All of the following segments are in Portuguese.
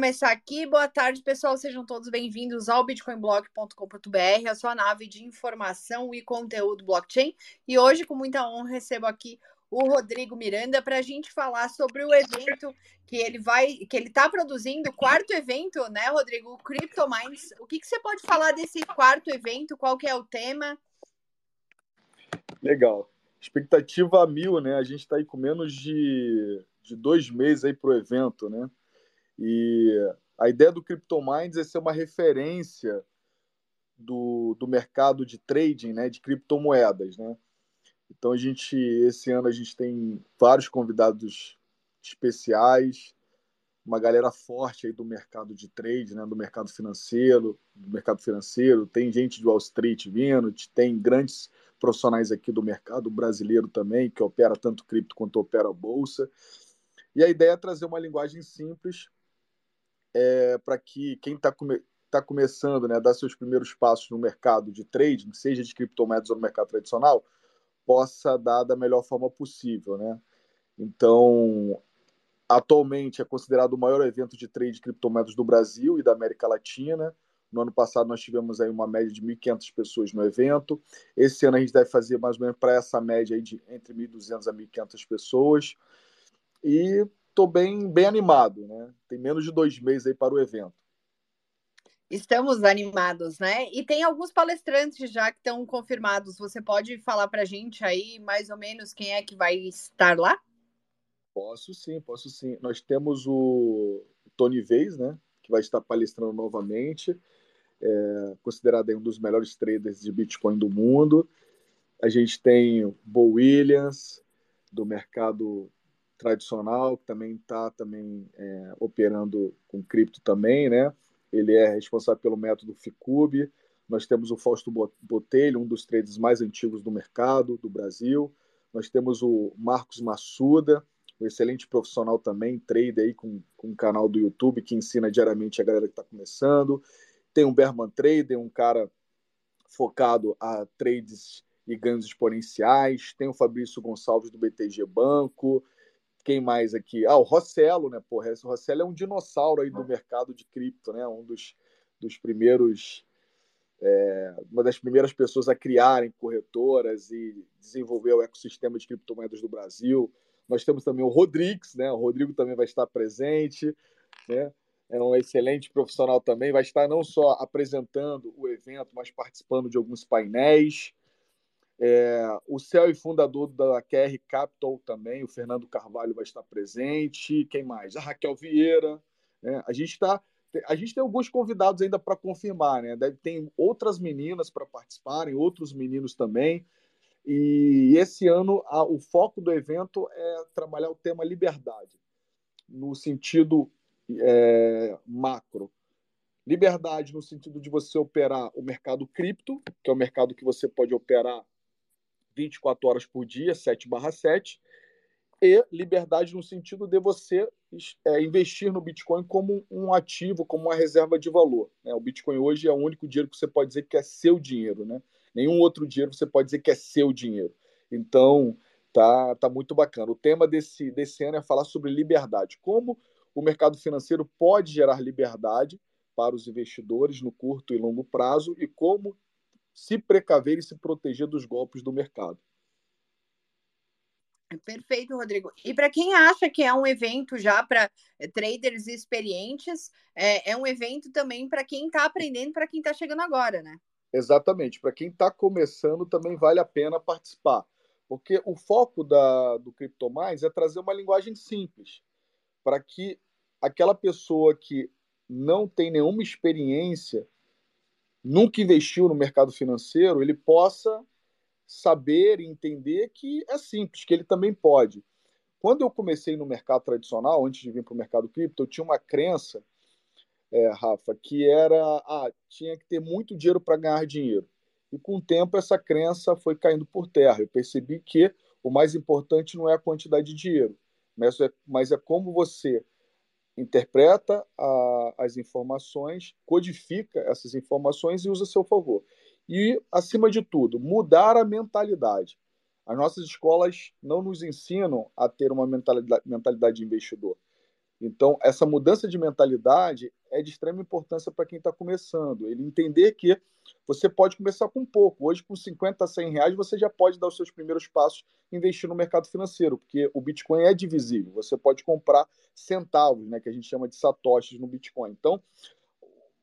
começar aqui. Boa tarde, pessoal. Sejam todos bem-vindos ao bitcoinblog.com.br, a sua nave de informação e conteúdo blockchain. E hoje, com muita honra, recebo aqui o Rodrigo Miranda para a gente falar sobre o evento que ele vai, que ele está produzindo, o quarto evento, né, Rodrigo? O Crypto Minds. O que, que você pode falar desse quarto evento? Qual que é o tema? Legal. Expectativa a mil, né? A gente está aí com menos de, de dois meses aí para o evento, né? E a ideia do CryptoMinds é ser uma referência do, do mercado de trading, né? De criptomoedas, né? Então a gente, esse ano a gente tem vários convidados especiais, uma galera forte aí do mercado de trade, né, do mercado financeiro, do mercado financeiro, tem gente do Wall Street vindo, tem grandes profissionais aqui do mercado brasileiro também, que opera tanto cripto quanto opera bolsa. E a ideia é trazer uma linguagem simples é, para que quem está come tá começando né, a dar seus primeiros passos no mercado de trading, seja de criptomoedas ou no mercado tradicional, possa dar da melhor forma possível. Né? Então, atualmente é considerado o maior evento de trade de criptomoedas do Brasil e da América Latina. No ano passado nós tivemos aí uma média de 1.500 pessoas no evento. Esse ano a gente deve fazer mais ou menos para essa média aí de entre 1.200 a 1.500 pessoas. E estou bem, bem animado, né? Tem menos de dois meses aí para o evento. Estamos animados, né? E tem alguns palestrantes já que estão confirmados. Você pode falar para a gente aí mais ou menos quem é que vai estar lá? Posso sim, posso sim. Nós temos o Tony Vez, né? Que vai estar palestrando novamente é, considerado um dos melhores traders de Bitcoin do mundo. A gente tem o Bo Williams, do mercado tradicional, que também está também, é, operando com cripto também, né? Ele é responsável pelo método FICUB. Nós temos o Fausto Botelho, um dos traders mais antigos do mercado do Brasil. Nós temos o Marcos Massuda, um excelente profissional também, trader aí com, com um canal do YouTube que ensina diariamente a galera que está começando. Tem um Berman Trader, um cara focado a trades e ganhos exponenciais. Tem o Fabrício Gonçalves do BTG Banco. Quem mais aqui? Ah, o Rossello, né? Porra, o Rossello é um dinossauro aí do mercado de cripto, né? Um dos, dos primeiros, é, uma das primeiras pessoas a criarem corretoras e desenvolver o ecossistema de criptomoedas do Brasil. Nós temos também o Rodrigues, né? O Rodrigo também vai estar presente, né? é um excelente profissional também, vai estar não só apresentando o evento, mas participando de alguns painéis. É, o CEO e fundador da QR Capital também, o Fernando Carvalho vai estar presente. Quem mais? A Raquel Vieira. Né? A gente está a gente tem alguns convidados ainda para confirmar, né? Ter outras meninas para participarem, outros meninos também. E esse ano a, o foco do evento é trabalhar o tema liberdade, no sentido é, macro. Liberdade no sentido de você operar o mercado cripto, que é o mercado que você pode operar 24 horas por dia, 7 barra 7, e liberdade no sentido de você é, investir no Bitcoin como um ativo, como uma reserva de valor. Né? O Bitcoin hoje é o único dinheiro que você pode dizer que é seu dinheiro. Né? Nenhum outro dinheiro você pode dizer que é seu dinheiro. Então, tá, tá muito bacana. O tema desse, desse ano é falar sobre liberdade. Como o mercado financeiro pode gerar liberdade para os investidores no curto e longo prazo e como se precaver e se proteger dos golpes do mercado. Perfeito, Rodrigo. E para quem acha que é um evento já para eh, traders experientes, é, é um evento também para quem está aprendendo, para quem está chegando agora, né? Exatamente. Para quem está começando, também vale a pena participar. Porque o foco da, do CryptoMais é trazer uma linguagem simples para que aquela pessoa que não tem nenhuma experiência, nunca investiu no mercado financeiro, ele possa saber e entender que é simples, que ele também pode. Quando eu comecei no mercado tradicional, antes de vir para o mercado cripto, eu tinha uma crença, é, Rafa, que era, ah, tinha que ter muito dinheiro para ganhar dinheiro. E com o tempo essa crença foi caindo por terra. Eu percebi que o mais importante não é a quantidade de dinheiro, mas é, mas é como você interpreta a, as informações, codifica essas informações e usa a seu favor. E, acima de tudo, mudar a mentalidade. As nossas escolas não nos ensinam a ter uma mentalidade, mentalidade de investidor. Então, essa mudança de mentalidade é de extrema importância para quem está começando. Ele entender que você pode começar com pouco. Hoje, com 50 a 100 reais, você já pode dar os seus primeiros passos investir no mercado financeiro, porque o Bitcoin é divisível. Você pode comprar centavos, né, que a gente chama de satoshis no Bitcoin. Então,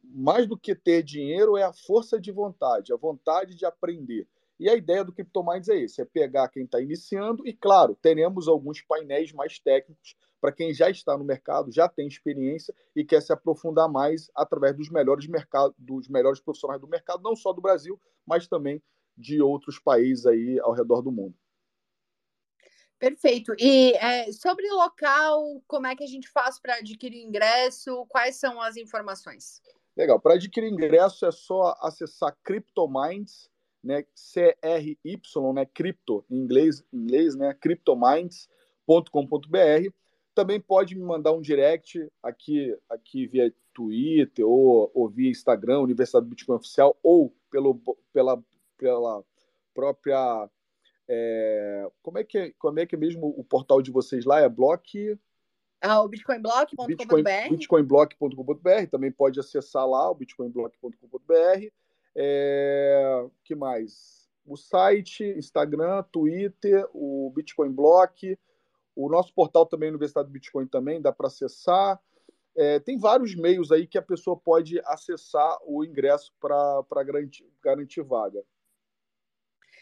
mais do que ter dinheiro é a força de vontade, a vontade de aprender. E a ideia do CryptoMinds é esse: é pegar quem está iniciando e, claro, teremos alguns painéis mais técnicos para quem já está no mercado, já tem experiência e quer se aprofundar mais através dos melhores mercados, dos melhores profissionais do mercado, não só do Brasil, mas também de outros países aí ao redor do mundo. Perfeito. E é, sobre local, como é que a gente faz para adquirir ingresso? Quais são as informações? Legal. Para adquirir ingresso é só acessar CryptoMinds, né? C-R-Y, né? Crypto, em inglês, em inglês né? CryptoMinds.com.br também pode me mandar um direct aqui, aqui via Twitter ou, ou via Instagram, Universidade do Bitcoin Oficial, ou pelo, pela, pela própria. É, como, é que, como é que é mesmo o portal de vocês lá? É Block. Ah, o bitcoinblock.com.br. Bitcoin, bitcoinblock.com.br. Também pode acessar lá o bitcoinblock.com.br. É, que mais? O site, Instagram, Twitter, o Bitcoin Block o nosso portal também, Universidade do Bitcoin, também dá para acessar. É, tem vários meios aí que a pessoa pode acessar o ingresso para garantir, garantir vaga.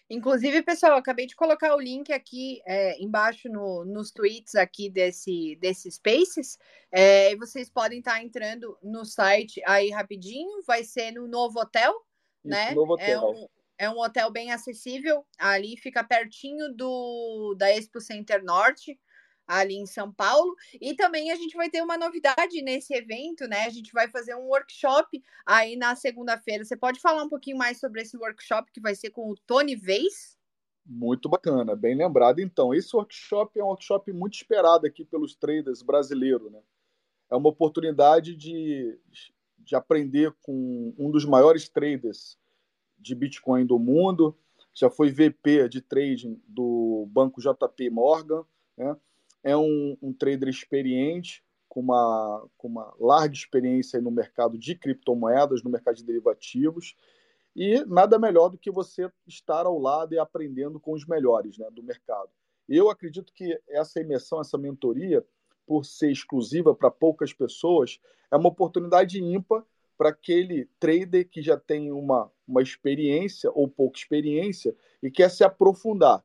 Inclusive, pessoal, acabei de colocar o link aqui é, embaixo no, nos tweets aqui desse, desse Spaces. É, e vocês podem estar tá entrando no site aí rapidinho. Vai ser no novo hotel, Isso, né? Novo é hotel. É um, é um hotel bem acessível. Ali fica pertinho do da Expo Center Norte ali em São Paulo. E também a gente vai ter uma novidade nesse evento, né? A gente vai fazer um workshop aí na segunda-feira. Você pode falar um pouquinho mais sobre esse workshop que vai ser com o Tony Vez? Muito bacana, bem lembrado. Então, esse workshop é um workshop muito esperado aqui pelos traders brasileiros, né? É uma oportunidade de, de aprender com um dos maiores traders de Bitcoin do mundo, já foi VP de trading do banco JP Morgan, né? é um, um trader experiente, com uma, com uma larga experiência no mercado de criptomoedas, no mercado de derivativos, e nada melhor do que você estar ao lado e aprendendo com os melhores né, do mercado. Eu acredito que essa imersão, essa mentoria, por ser exclusiva para poucas pessoas, é uma oportunidade ímpar para aquele trader que já tem uma, uma experiência ou pouca experiência e quer se aprofundar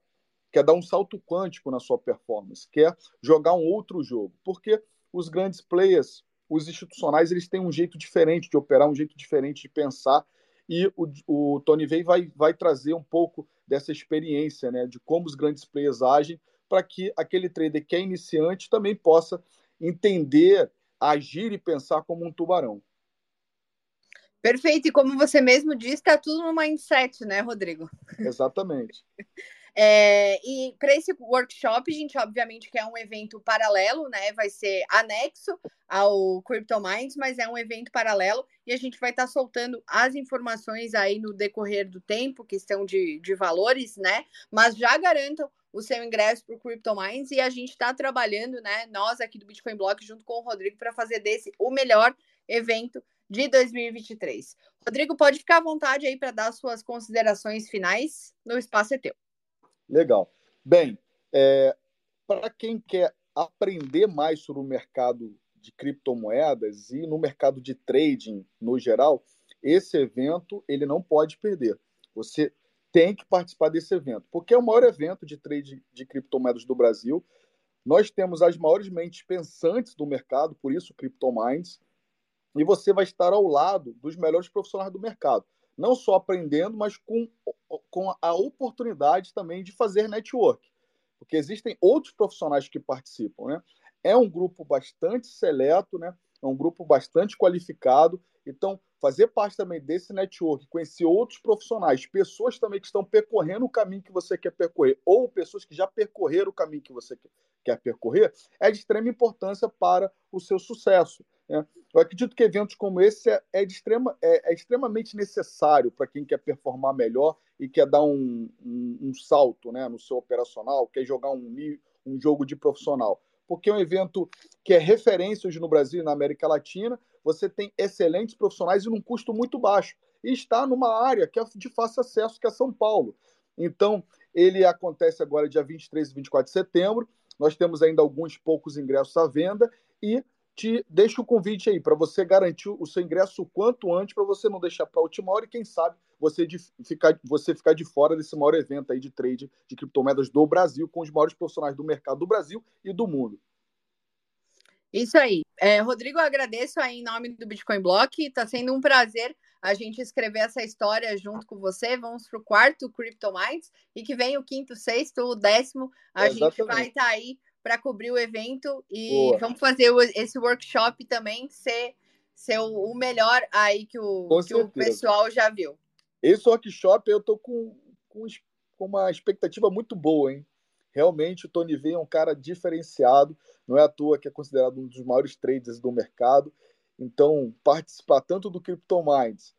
quer dar um salto quântico na sua performance, quer jogar um outro jogo. Porque os grandes players, os institucionais, eles têm um jeito diferente de operar, um jeito diferente de pensar, e o, o Tony Vey vai, vai trazer um pouco dessa experiência, né, de como os grandes players agem, para que aquele trader que é iniciante também possa entender, agir e pensar como um tubarão. Perfeito, e como você mesmo disse, está tudo no mindset, né, Rodrigo? Exatamente. É, e para esse workshop, a gente obviamente quer um evento paralelo, né? Vai ser anexo ao Crypto Minds, mas é um evento paralelo e a gente vai estar tá soltando as informações aí no decorrer do tempo, questão de, de valores, né? Mas já garantam o seu ingresso para o Crypto Minds e a gente está trabalhando, né? Nós aqui do Bitcoin Block, junto com o Rodrigo, para fazer desse o melhor evento de 2023. Rodrigo, pode ficar à vontade aí para dar suas considerações finais. No espaço é teu. Legal. Bem, é, para quem quer aprender mais sobre o mercado de criptomoedas e no mercado de trading no geral, esse evento ele não pode perder. Você tem que participar desse evento, porque é o maior evento de trade de criptomoedas do Brasil. Nós temos as maiores mentes pensantes do mercado, por isso CryptoMinds, e você vai estar ao lado dos melhores profissionais do mercado não só aprendendo, mas com, com a oportunidade também de fazer network, porque existem outros profissionais que participam, né? É um grupo bastante seleto, né? É um grupo bastante qualificado. Então, fazer parte também desse network, conhecer outros profissionais, pessoas também que estão percorrendo o caminho que você quer percorrer, ou pessoas que já percorreram o caminho que você quer percorrer, é de extrema importância para o seu sucesso. Né? Eu acredito que eventos como esse é, é, extrema, é, é extremamente necessário para quem quer performar melhor e quer dar um, um, um, salto né, no seu operacional, quer jogar um, um jogo de profissional. porque é um evento que é referência hoje no Brasil e na América Latina. Você tem excelentes profissionais e num custo muito baixo. E está numa área que é de fácil acesso, que é São Paulo. Então, ele acontece agora dia 23 e 24 de setembro. Nós temos ainda alguns poucos ingressos à venda e te deixo o convite aí para você garantir o seu ingresso o quanto antes, para você não deixar para a última hora e quem sabe você, de, ficar, você ficar de fora desse maior evento aí de trade de criptomoedas do Brasil, com os maiores profissionais do mercado do Brasil e do mundo. Isso aí. É, Rodrigo, agradeço aí em nome do Bitcoin Block. Está sendo um prazer a gente escrever essa história junto com você. Vamos para o quarto Crypto Minds e que vem o quinto, sexto, o décimo. A é, gente vai estar tá aí para cobrir o evento e Boa. vamos fazer esse workshop também ser, ser o melhor aí que o, que o pessoal já viu. Esse workshop eu tô com, com, com uma expectativa muito boa, hein? Realmente o Tony V é um cara diferenciado, não é à toa que é considerado um dos maiores traders do mercado. Então, participar tanto do Crypto Minds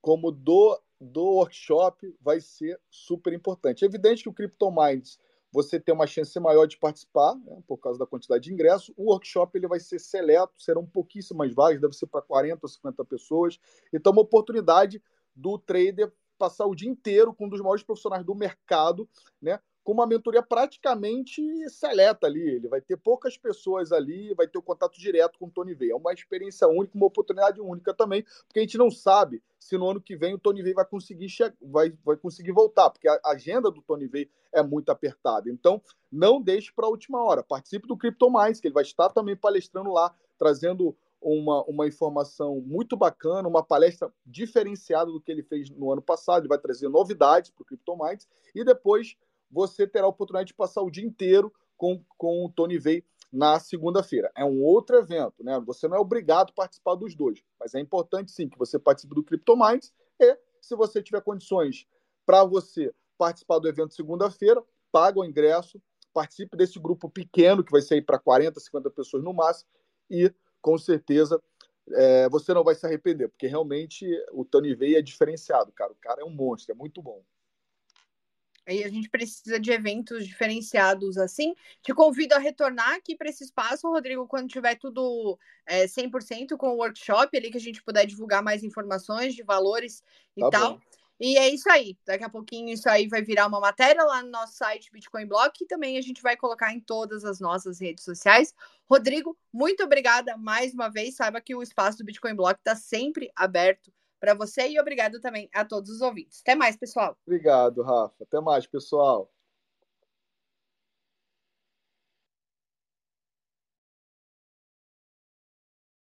como do, do workshop vai ser super importante. É evidente que o Crypto Minds você tem uma chance maior de participar, né, por causa da quantidade de ingressos. O workshop ele vai ser seleto, serão pouquíssimas vagas, deve ser para 40 ou 50 pessoas. Então, uma oportunidade do trader passar o dia inteiro com um dos maiores profissionais do mercado, né? Com uma mentoria praticamente seleta ali. Ele vai ter poucas pessoas ali, vai ter o um contato direto com o Tony V. É uma experiência única, uma oportunidade única também, porque a gente não sabe se no ano que vem o Tony V vai conseguir vai, vai conseguir voltar, porque a agenda do Tony V é muito apertada. Então, não deixe para a última hora. Participe do Crypto Mais, que ele vai estar também palestrando lá, trazendo uma, uma informação muito bacana, uma palestra diferenciada do que ele fez no ano passado. Ele vai trazer novidades para o CryptoMinds e depois você terá a oportunidade de passar o dia inteiro com, com o Tony Vey na segunda-feira. É um outro evento, né? Você não é obrigado a participar dos dois, mas é importante sim que você participe do CryptoMinds e, se você tiver condições para você participar do evento segunda-feira, paga o ingresso, participe desse grupo pequeno que vai sair para 40, 50 pessoas no máximo e com certeza é, você não vai se arrepender, porque realmente o Tony Vey é diferenciado, cara. O cara é um monstro, é muito bom. E a gente precisa de eventos diferenciados assim. Te convido a retornar aqui para esse espaço, Rodrigo, quando tiver tudo é, 100% com o workshop ali, que a gente puder divulgar mais informações de valores e tá tal. Bom. E é isso aí. Daqui a pouquinho isso aí vai virar uma matéria lá no nosso site Bitcoin Block e também a gente vai colocar em todas as nossas redes sociais. Rodrigo, muito obrigada mais uma vez. Saiba que o espaço do Bitcoin Block está sempre aberto para você e obrigado também a todos os ouvintes. Até mais, pessoal. Obrigado, Rafa. Até mais, pessoal.